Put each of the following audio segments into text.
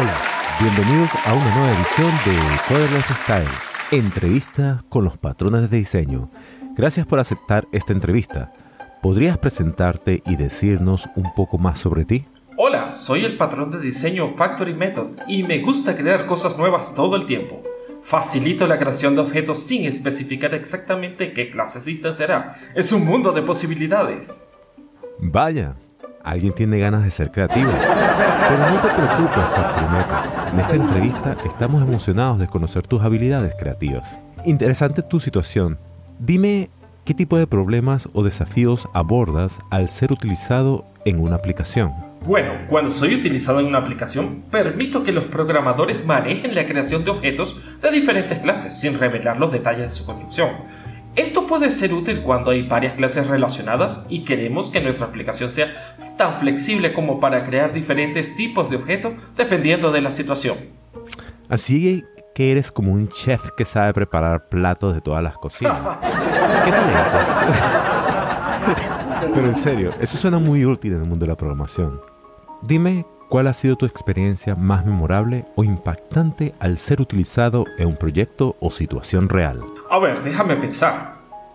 Hola, bienvenidos a una nueva edición de Coderless Style, entrevista con los patrones de diseño. Gracias por aceptar esta entrevista. ¿Podrías presentarte y decirnos un poco más sobre ti? Hola, soy el patrón de diseño Factory Method y me gusta crear cosas nuevas todo el tiempo. Facilito la creación de objetos sin especificar exactamente qué clase será. Es un mundo de posibilidades. Vaya, alguien tiene ganas de ser creativo. Pero no te preocupes, Factory. En esta entrevista estamos emocionados de conocer tus habilidades creativas. Interesante tu situación. Dime qué tipo de problemas o desafíos abordas al ser utilizado en una aplicación. Bueno, cuando soy utilizado en una aplicación, permito que los programadores manejen la creación de objetos de diferentes clases sin revelar los detalles de su construcción. Esto puede ser útil cuando hay varias clases relacionadas y queremos que nuestra aplicación sea tan flexible como para crear diferentes tipos de objetos dependiendo de la situación. Así que eres como un chef que sabe preparar platos de todas las cocinas. ¿Qué talento? Pero en serio, eso suena muy útil en el mundo de la programación. Dime cuál ha sido tu experiencia más memorable o impactante al ser utilizado en un proyecto o situación real. A ver, déjame pensar.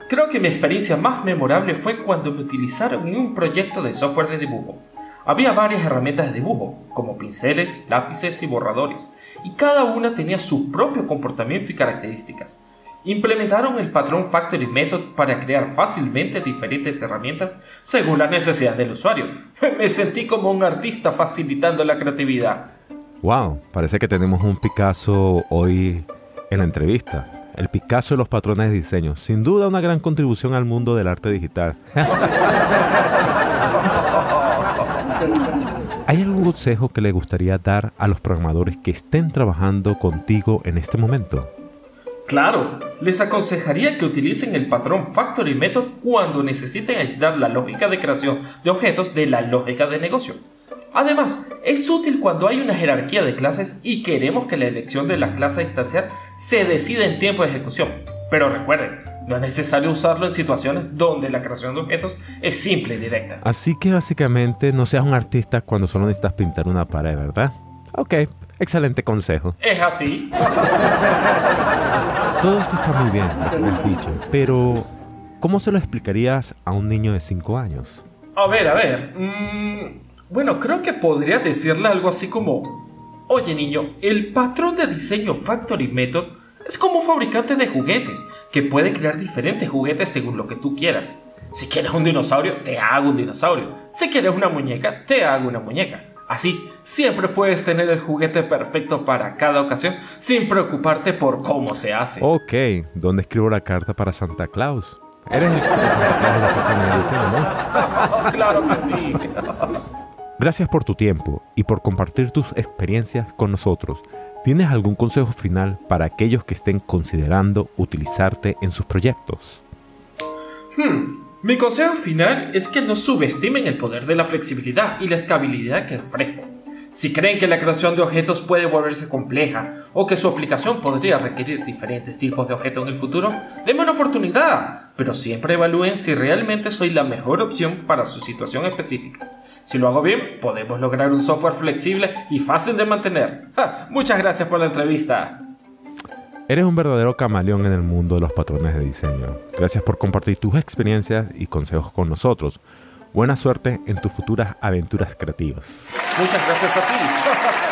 Creo que mi experiencia más memorable fue cuando me utilizaron en un proyecto de software de dibujo. Había varias herramientas de dibujo, como pinceles, lápices y borradores, y cada una tenía su propio comportamiento y características. Implementaron el patrón Factory Method para crear fácilmente diferentes herramientas según la necesidad del usuario. Me sentí como un artista facilitando la creatividad. Wow, parece que tenemos un Picasso hoy en la entrevista. El Picasso de los patrones de diseño. Sin duda una gran contribución al mundo del arte digital. ¿Hay algún consejo que le gustaría dar a los programadores que estén trabajando contigo en este momento? Claro, les aconsejaría que utilicen el patrón Factory Method cuando necesiten aislar la lógica de creación de objetos de la lógica de negocio. Además, es útil cuando hay una jerarquía de clases y queremos que la elección de la clase instancial se decida en tiempo de ejecución. Pero recuerden, no es necesario usarlo en situaciones donde la creación de objetos es simple y directa. Así que básicamente no seas un artista cuando solo necesitas pintar una pared, ¿verdad? Ok, excelente consejo. ¿Es así? Todo esto está muy bien, lo que me has dicho, pero ¿cómo se lo explicarías a un niño de 5 años? A ver, a ver. mm, bueno, creo que podría decirle algo así como... Oye niño, el patrón de diseño Factory Method es como un fabricante de juguetes que puede crear diferentes juguetes según lo que tú quieras. Si quieres un dinosaurio, te hago un dinosaurio. Si quieres una muñeca, te hago una muñeca. Así, siempre puedes tener el juguete perfecto para cada ocasión sin preocuparte por cómo se hace. Ok, ¿dónde escribo la carta para Santa Claus? Eres el Santa Claus de la diseño, ¿no? claro que sí. Gracias por tu tiempo y por compartir tus experiencias con nosotros. ¿Tienes algún consejo final para aquellos que estén considerando utilizarte en sus proyectos? Hmm, Mi consejo final es que no subestimen el poder de la flexibilidad y la escalabilidad que ofrezco. Si creen que la creación de objetos puede volverse compleja o que su aplicación podría requerir diferentes tipos de objetos en el futuro, denme una oportunidad, pero siempre evalúen si realmente soy la mejor opción para su situación específica. Si lo hago bien, podemos lograr un software flexible y fácil de mantener. Muchas gracias por la entrevista. Eres un verdadero camaleón en el mundo de los patrones de diseño. Gracias por compartir tus experiencias y consejos con nosotros. Buena suerte en tus futuras aventuras creativas. Muchas gracias a ti.